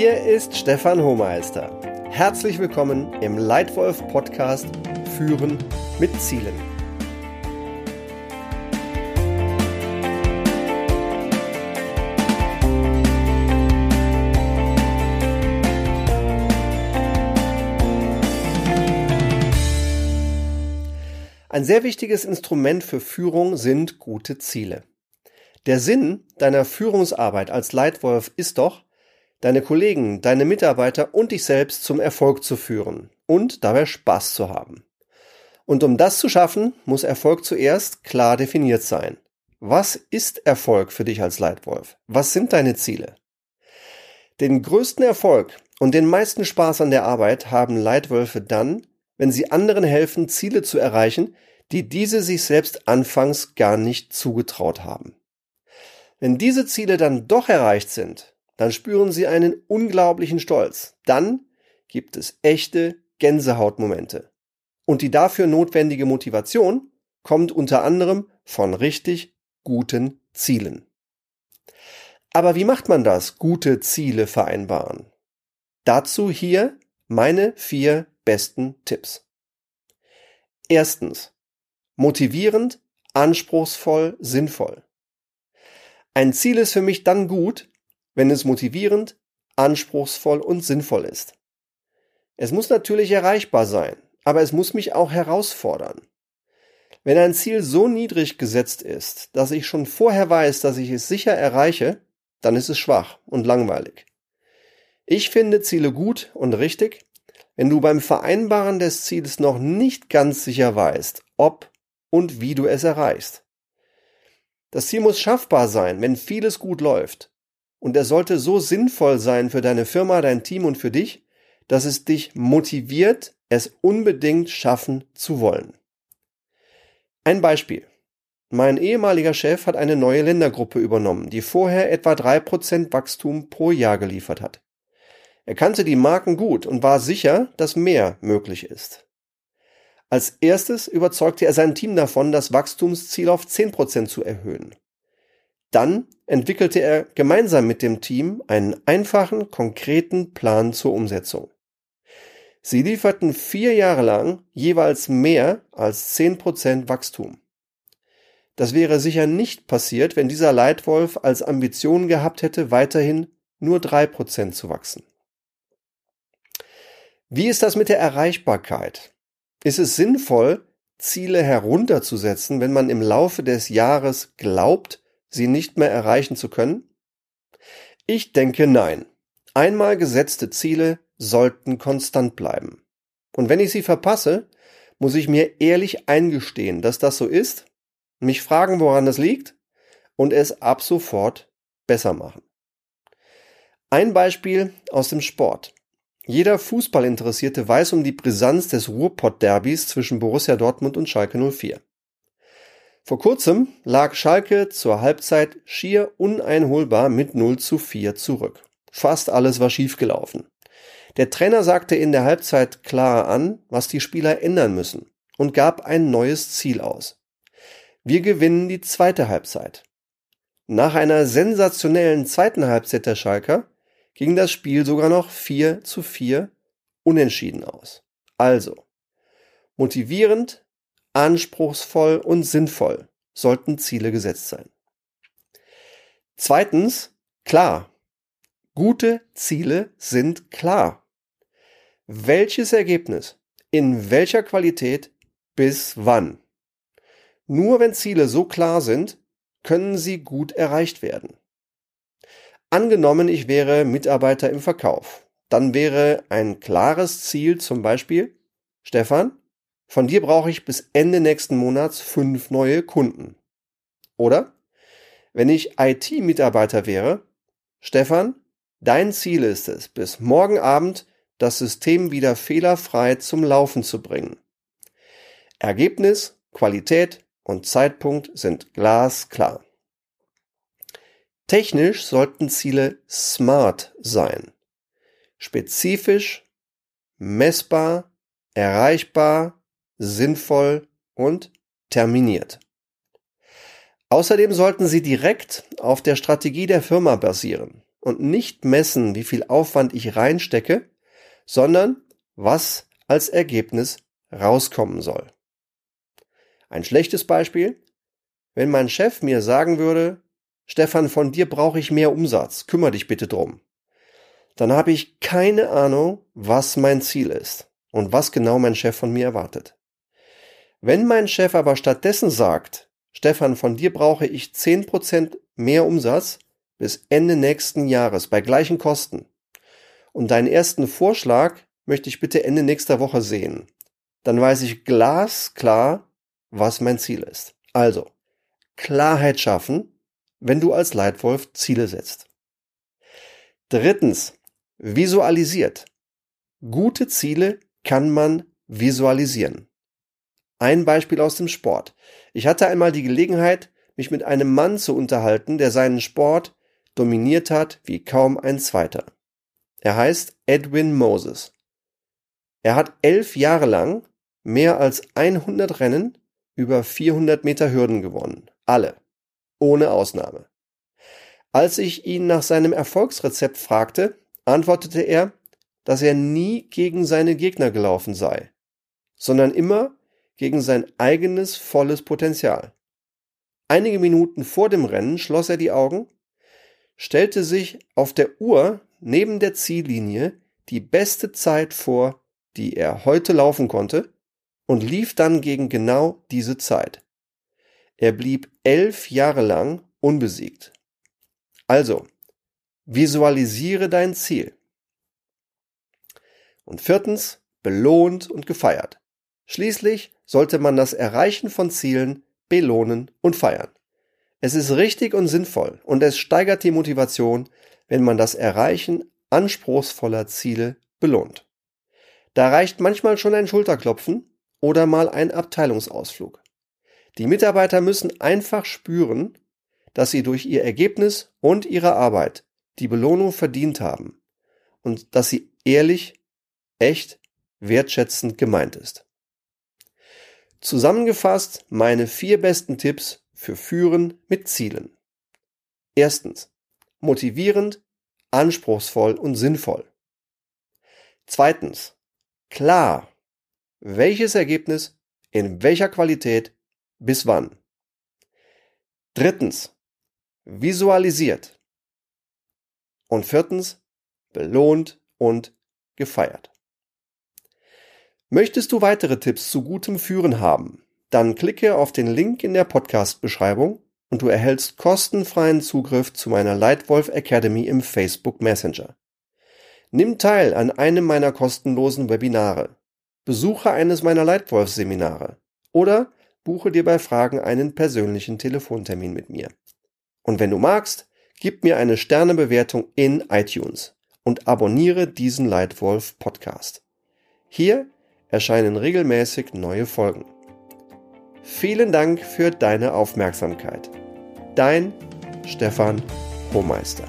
Hier ist Stefan Hohmeister. Herzlich willkommen im Leitwolf Podcast Führen mit Zielen. Ein sehr wichtiges Instrument für Führung sind gute Ziele. Der Sinn deiner Führungsarbeit als Leitwolf ist doch, deine Kollegen, deine Mitarbeiter und dich selbst zum Erfolg zu führen und dabei Spaß zu haben. Und um das zu schaffen, muss Erfolg zuerst klar definiert sein. Was ist Erfolg für dich als Leitwolf? Was sind deine Ziele? Den größten Erfolg und den meisten Spaß an der Arbeit haben Leitwölfe dann, wenn sie anderen helfen, Ziele zu erreichen, die diese sich selbst anfangs gar nicht zugetraut haben. Wenn diese Ziele dann doch erreicht sind, dann spüren sie einen unglaublichen Stolz. Dann gibt es echte Gänsehautmomente. Und die dafür notwendige Motivation kommt unter anderem von richtig guten Zielen. Aber wie macht man das, gute Ziele vereinbaren? Dazu hier meine vier besten Tipps. Erstens. Motivierend, anspruchsvoll, sinnvoll. Ein Ziel ist für mich dann gut, wenn es motivierend, anspruchsvoll und sinnvoll ist. Es muss natürlich erreichbar sein, aber es muss mich auch herausfordern. Wenn ein Ziel so niedrig gesetzt ist, dass ich schon vorher weiß, dass ich es sicher erreiche, dann ist es schwach und langweilig. Ich finde Ziele gut und richtig, wenn du beim Vereinbaren des Ziels noch nicht ganz sicher weißt, ob und wie du es erreichst. Das Ziel muss schaffbar sein, wenn vieles gut läuft. Und er sollte so sinnvoll sein für deine Firma, dein Team und für dich, dass es dich motiviert, es unbedingt schaffen zu wollen. Ein Beispiel. Mein ehemaliger Chef hat eine neue Ländergruppe übernommen, die vorher etwa drei Prozent Wachstum pro Jahr geliefert hat. Er kannte die Marken gut und war sicher, dass mehr möglich ist. Als erstes überzeugte er sein Team davon, das Wachstumsziel auf zehn Prozent zu erhöhen. Dann entwickelte er gemeinsam mit dem Team einen einfachen, konkreten Plan zur Umsetzung. Sie lieferten vier Jahre lang jeweils mehr als zehn Prozent Wachstum. Das wäre sicher nicht passiert, wenn dieser Leitwolf als Ambition gehabt hätte, weiterhin nur drei Prozent zu wachsen. Wie ist das mit der Erreichbarkeit? Ist es sinnvoll, Ziele herunterzusetzen, wenn man im Laufe des Jahres glaubt, sie nicht mehr erreichen zu können? Ich denke nein. Einmal gesetzte Ziele sollten konstant bleiben. Und wenn ich sie verpasse, muss ich mir ehrlich eingestehen, dass das so ist, mich fragen, woran es liegt und es ab sofort besser machen. Ein Beispiel aus dem Sport. Jeder Fußballinteressierte weiß um die Brisanz des Ruhrpott-Derbys zwischen Borussia Dortmund und Schalke 04. Vor kurzem lag Schalke zur Halbzeit schier uneinholbar mit 0 zu 4 zurück. Fast alles war schiefgelaufen. Der Trainer sagte in der Halbzeit klar an, was die Spieler ändern müssen und gab ein neues Ziel aus. Wir gewinnen die zweite Halbzeit. Nach einer sensationellen zweiten Halbzeit der Schalker ging das Spiel sogar noch 4 zu 4 unentschieden aus. Also, motivierend anspruchsvoll und sinnvoll sollten Ziele gesetzt sein. Zweitens, klar. Gute Ziele sind klar. Welches Ergebnis, in welcher Qualität, bis wann. Nur wenn Ziele so klar sind, können sie gut erreicht werden. Angenommen, ich wäre Mitarbeiter im Verkauf, dann wäre ein klares Ziel zum Beispiel, Stefan, von dir brauche ich bis Ende nächsten Monats fünf neue Kunden. Oder? Wenn ich IT-Mitarbeiter wäre, Stefan, dein Ziel ist es, bis morgen Abend das System wieder fehlerfrei zum Laufen zu bringen. Ergebnis, Qualität und Zeitpunkt sind glasklar. Technisch sollten Ziele smart sein. Spezifisch, messbar, erreichbar, sinnvoll und terminiert. Außerdem sollten sie direkt auf der Strategie der Firma basieren. und nicht messen, wie viel Aufwand ich reinstecke, sondern was als Ergebnis rauskommen soll. Ein schlechtes Beispiel, wenn mein Chef mir sagen würde, Stefan, von dir brauche ich mehr Umsatz, kümmere dich bitte drum. Dann habe ich keine Ahnung, was mein Ziel ist und was genau mein Chef von mir erwartet. Wenn mein Chef aber stattdessen sagt, Stefan, von dir brauche ich 10% mehr Umsatz bis Ende nächsten Jahres bei gleichen Kosten und deinen ersten Vorschlag möchte ich bitte Ende nächster Woche sehen, dann weiß ich glasklar, was mein Ziel ist. Also, Klarheit schaffen, wenn du als Leitwolf Ziele setzt. Drittens, visualisiert. Gute Ziele kann man visualisieren. Ein Beispiel aus dem Sport. Ich hatte einmal die Gelegenheit, mich mit einem Mann zu unterhalten, der seinen Sport dominiert hat wie kaum ein zweiter. Er heißt Edwin Moses. Er hat elf Jahre lang mehr als 100 Rennen über 400 Meter Hürden gewonnen. Alle. Ohne Ausnahme. Als ich ihn nach seinem Erfolgsrezept fragte, antwortete er, dass er nie gegen seine Gegner gelaufen sei, sondern immer gegen sein eigenes volles Potenzial. Einige Minuten vor dem Rennen schloss er die Augen, stellte sich auf der Uhr neben der Ziellinie die beste Zeit vor, die er heute laufen konnte, und lief dann gegen genau diese Zeit. Er blieb elf Jahre lang unbesiegt. Also, visualisiere dein Ziel. Und viertens, belohnt und gefeiert. Schließlich sollte man das Erreichen von Zielen belohnen und feiern. Es ist richtig und sinnvoll und es steigert die Motivation, wenn man das Erreichen anspruchsvoller Ziele belohnt. Da reicht manchmal schon ein Schulterklopfen oder mal ein Abteilungsausflug. Die Mitarbeiter müssen einfach spüren, dass sie durch ihr Ergebnis und ihre Arbeit die Belohnung verdient haben und dass sie ehrlich, echt, wertschätzend gemeint ist. Zusammengefasst meine vier besten Tipps für Führen mit Zielen. Erstens. Motivierend, anspruchsvoll und sinnvoll. Zweitens klar, welches Ergebnis, in welcher Qualität, bis wann. Drittens, visualisiert. Und viertens, belohnt und gefeiert. Möchtest du weitere Tipps zu gutem Führen haben? Dann klicke auf den Link in der Podcast-Beschreibung und du erhältst kostenfreien Zugriff zu meiner Lightwolf Academy im Facebook Messenger. Nimm teil an einem meiner kostenlosen Webinare. Besuche eines meiner Leitwolf-Seminare oder buche dir bei Fragen einen persönlichen Telefontermin mit mir. Und wenn du magst, gib mir eine Sternebewertung in iTunes und abonniere diesen Leitwolf Podcast. Hier erscheinen regelmäßig neue Folgen. Vielen Dank für deine Aufmerksamkeit. Dein Stefan Hohmeister.